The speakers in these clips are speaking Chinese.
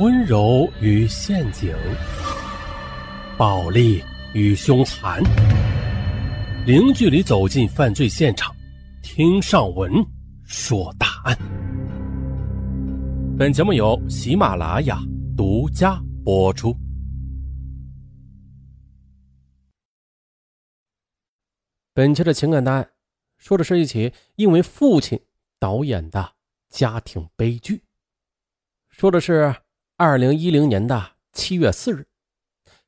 温柔与陷阱，暴力与凶残，零距离走进犯罪现场，听上文说大案。本节目由喜马拉雅独家播出。本期的情感大案，说的是一起因为父亲导演的家庭悲剧，说的是。二零一零年的七月四日，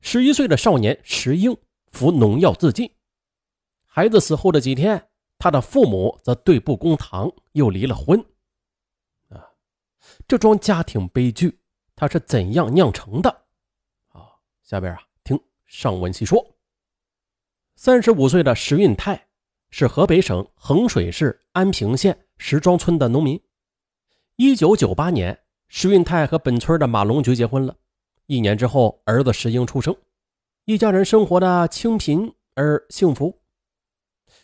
十一岁的少年石英服农药自尽。孩子死后的几天，他的父母则对簿公堂，又离了婚。啊，这桩家庭悲剧，他是怎样酿成的？啊，下边啊，听上文细说。三十五岁的石运泰是河北省衡水市安平县石庄村的农民。一九九八年。石运泰和本村的马龙菊结婚了，一年之后，儿子石英出生，一家人生活的清贫而幸福。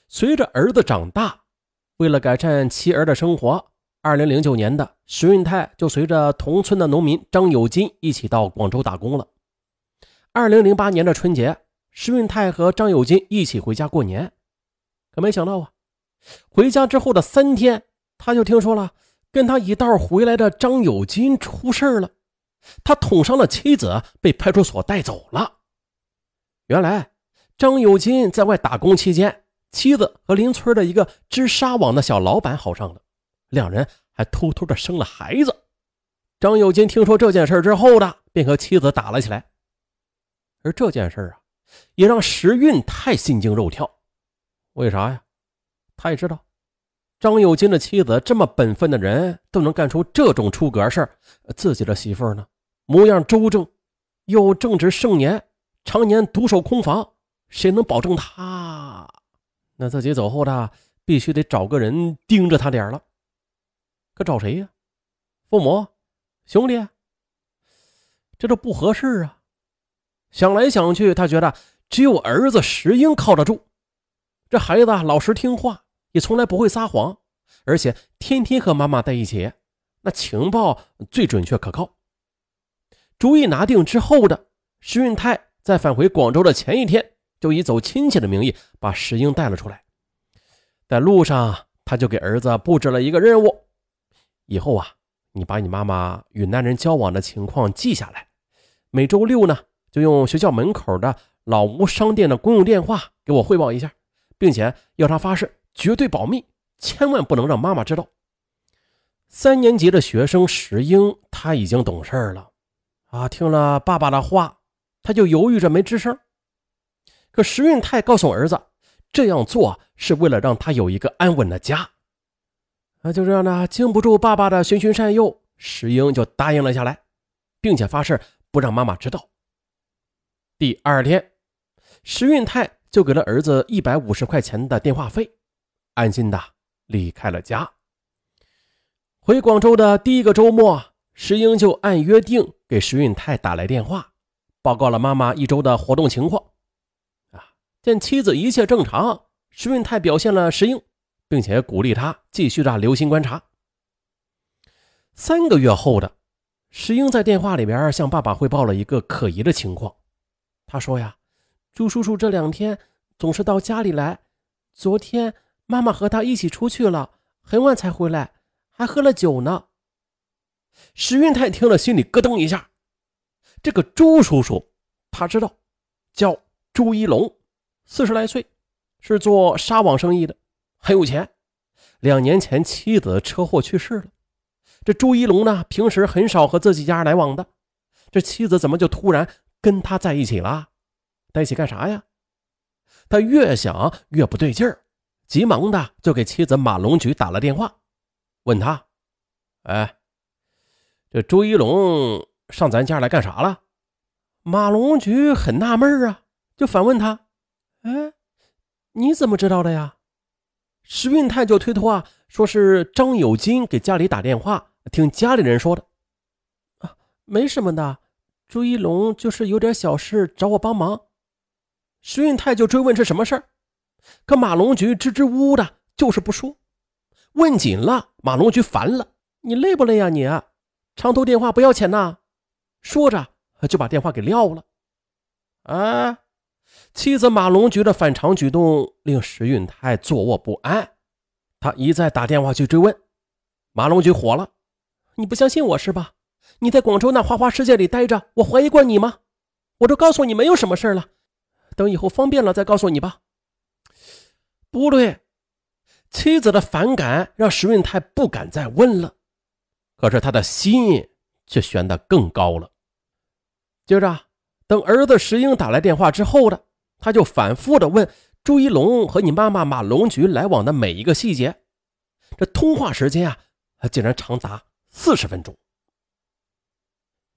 随着儿子长大，为了改善妻儿的生活，二零零九年的石运泰就随着同村的农民张有金一起到广州打工了。二零零八年的春节，石运泰和张有金一起回家过年，可没想到啊，回家之后的三天，他就听说了。跟他一道回来的张有金出事了，他捅伤了妻子，被派出所带走了。原来张有金在外打工期间，妻子和邻村的一个织纱网的小老板好上了，两人还偷偷的生了孩子。张有金听说这件事之后的，便和妻子打了起来。而这件事啊，也让时运太心惊肉跳。为啥呀？他也知道。张有金的妻子这么本分的人，都能干出这种出格事自己的媳妇呢，模样周正，又正值盛年，常年独守空房，谁能保证他？那自己走后的，必须得找个人盯着他点了。可找谁呀？父母、兄弟？这都不合适啊！想来想去，他觉得只有儿子石英靠得住。这孩子老实听话。也从来不会撒谎，而且天天和妈妈在一起，那情报最准确可靠。主意拿定之后的石运泰，在返回广州的前一天，就以走亲戚的名义把石英带了出来。在路上，他就给儿子布置了一个任务：以后啊，你把你妈妈与男人交往的情况记下来，每周六呢，就用学校门口的老吴商店的公用电话给我汇报一下，并且要他发誓。绝对保密，千万不能让妈妈知道。三年级的学生石英，他已经懂事了，啊，听了爸爸的话，他就犹豫着没吱声。可石运泰告诉儿子，这样做是为了让他有一个安稳的家。啊，就这样呢，经不住爸爸的循循善诱，石英就答应了下来，并且发誓不让妈妈知道。第二天，石运泰就给了儿子一百五十块钱的电话费。安心的离开了家。回广州的第一个周末，石英就按约定给石运泰打来电话，报告了妈妈一周的活动情况。啊，见妻子一切正常，石运泰表现了石英，并且鼓励他继续的留心观察。三个月后的石英在电话里边向爸爸汇报了一个可疑的情况。他说呀，朱叔叔这两天总是到家里来，昨天。妈妈和他一起出去了，很晚才回来，还喝了酒呢。石运泰听了，心里咯噔一下。这个朱叔叔，他知道，叫朱一龙，四十来岁，是做纱网生意的，很有钱。两年前妻子车祸去世了。这朱一龙呢，平时很少和自己家来往的。这妻子怎么就突然跟他在一起了？在一起干啥呀？他越想越不对劲儿。急忙的就给妻子马龙菊打了电话，问他：“哎，这朱一龙上咱家来干啥了？”马龙菊很纳闷啊，就反问他：“哎，你怎么知道的呀？”石运泰就推脱啊，说是张有金给家里打电话，听家里人说的。啊，没什么的，朱一龙就是有点小事找我帮忙。石运泰就追问是什么事儿。可马龙菊支支吾吾的，就是不说。问紧了，马龙菊烦了：“你累不累呀？你长途电话不要钱呐？说着就把电话给撂了。啊！妻子马龙菊的反常举动令石运泰坐卧不安，他一再打电话去追问。马龙菊火了：“你不相信我是吧？你在广州那花花世界里待着，我怀疑过你吗？我都告诉你没有什么事了，等以后方便了再告诉你吧。”不对，妻子的反感让石运泰不敢再问了，可是他的心却悬得更高了。接着，等儿子石英打来电话之后的，他就反复的问朱一龙和你妈妈马龙菊来往的每一个细节，这通话时间啊。竟然长达四十分钟。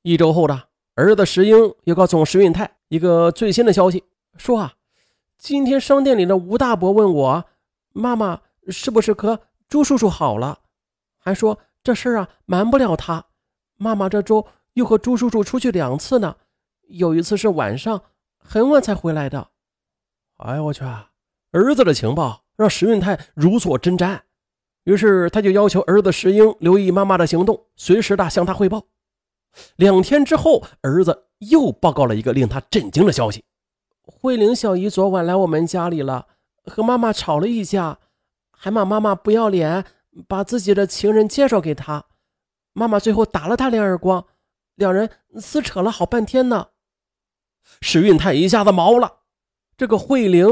一周后的儿子石英又告诉石运泰一个最新的消息，说啊，今天商店里的吴大伯问我，妈妈是不是和朱叔叔好了，还说这事啊瞒不了他。妈妈这周又和朱叔叔出去两次呢，有一次是晚上很晚才回来的。哎呦我去啊！儿子的情报让石运泰如坐针毡。于是他就要求儿子石英留意妈妈的行动，随时的向他汇报。两天之后，儿子又报告了一个令他震惊的消息：慧玲小姨昨晚来我们家里了，和妈妈吵了一架，还骂妈妈不要脸，把自己的情人介绍给她。妈妈最后打了他两耳光，两人撕扯了好半天呢。石运泰一下子毛了，这个慧玲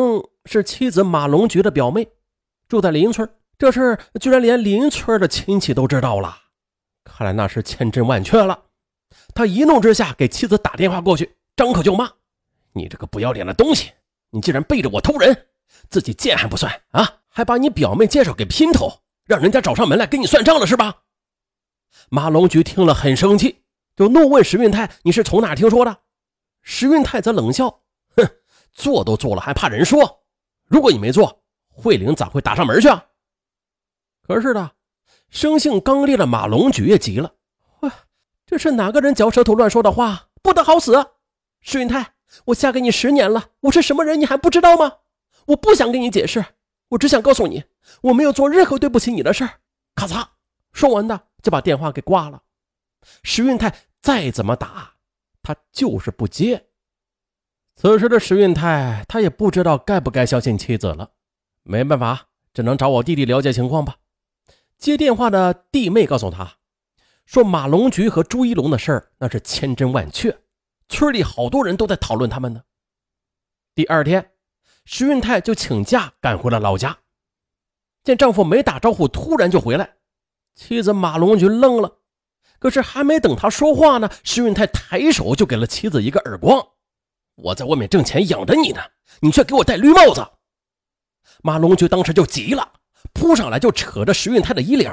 是妻子马龙菊的表妹，住在邻村。这事居然连邻村的亲戚都知道了，看来那是千真万确了。他一怒之下给妻子打电话过去，张口就骂：“你这个不要脸的东西！你竟然背着我偷人，自己贱还不算啊，还把你表妹介绍给姘头，让人家找上门来跟你算账了是吧？”马龙菊听了很生气，就怒问石运泰：“你是从哪听说的？”石运泰则冷笑：“哼，做都做了，还怕人说？如果你没做，慧玲咋会打上门去啊？”可是的，生性刚烈的马龙举也急了。哇，这是哪个人嚼舌头乱说的话？不得好死！石云泰，我嫁给你十年了，我是什么人你还不知道吗？我不想跟你解释，我只想告诉你，我没有做任何对不起你的事儿。咔嚓，说完的就把电话给挂了。石运泰再怎么打，他就是不接。此时的石运泰，他也不知道该不该相信妻子了。没办法，只能找我弟弟了解情况吧。接电话的弟妹告诉他，说马龙菊和朱一龙的事儿那是千真万确，村里好多人都在讨论他们呢。第二天，石运泰就请假赶回了老家，见丈夫没打招呼，突然就回来，妻子马龙菊愣了。可是还没等他说话呢，石运泰抬手就给了妻子一个耳光：“我在外面挣钱养着你呢，你却给我戴绿帽子！”马龙菊当时就急了。扑上来就扯着石运泰的衣领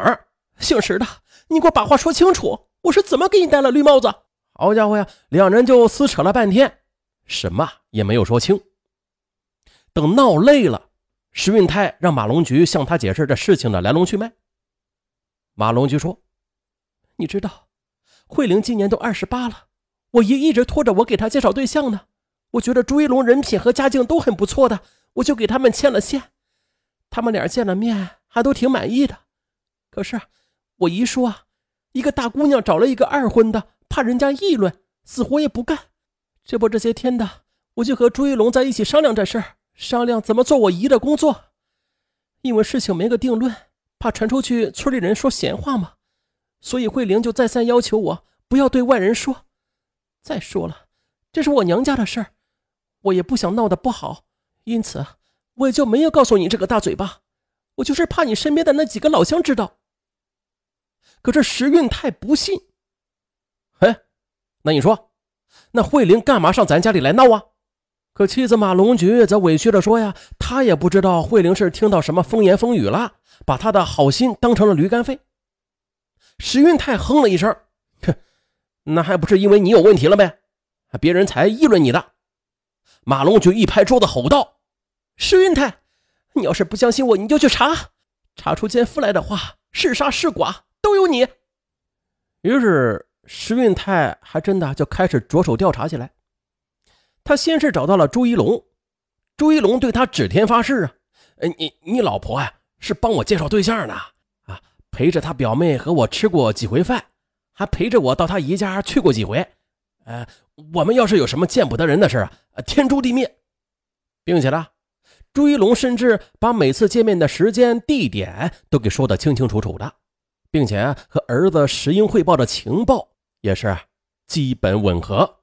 姓石的，你给我把话说清楚，我是怎么给你戴了绿帽子？好家伙呀，两人就撕扯了半天，什么也没有说清。等闹累了，石运泰让马龙菊向他解释这事情的来龙去脉。马龙菊说：“你知道，慧玲今年都二十八了，我姨一直拖着我给她介绍对象呢。我觉得朱一龙人品和家境都很不错的，我就给他们牵了线。”他们俩见了面还都挺满意的，可是我姨说，一个大姑娘找了一个二婚的，怕人家议论，死活也不干。这不这些天的，我就和朱一龙在一起商量这事儿，商量怎么做我姨的工作。因为事情没个定论，怕传出去村里人说闲话嘛，所以慧玲就再三要求我不要对外人说。再说了，这是我娘家的事儿，我也不想闹得不好，因此。我也就没有告诉你这个大嘴巴，我就是怕你身边的那几个老乡知道。可这时运泰不信。哎，那你说，那慧玲干嘛上咱家里来闹啊？可妻子马龙菊则委屈的说呀，她也不知道慧玲是听到什么风言风语了，把她的好心当成了驴肝肺。石运泰哼了一声，哼，那还不是因为你有问题了呗？别人才议论你的。马龙菊一拍桌子吼道。石运泰，你要是不相信我，你就去查，查出奸夫来的话，是杀是剐都有你。于是石运泰还真的就开始着手调查起来。他先是找到了朱一龙，朱一龙对他指天发誓啊，你你老婆啊是帮我介绍对象的啊，陪着他表妹和我吃过几回饭，还陪着我到他姨家去过几回，呃，我们要是有什么见不得人的事啊，天诛地灭，并且呢，朱一龙甚至把每次见面的时间、地点都给说得清清楚楚的，并且和儿子石英汇报的情报也是基本吻合。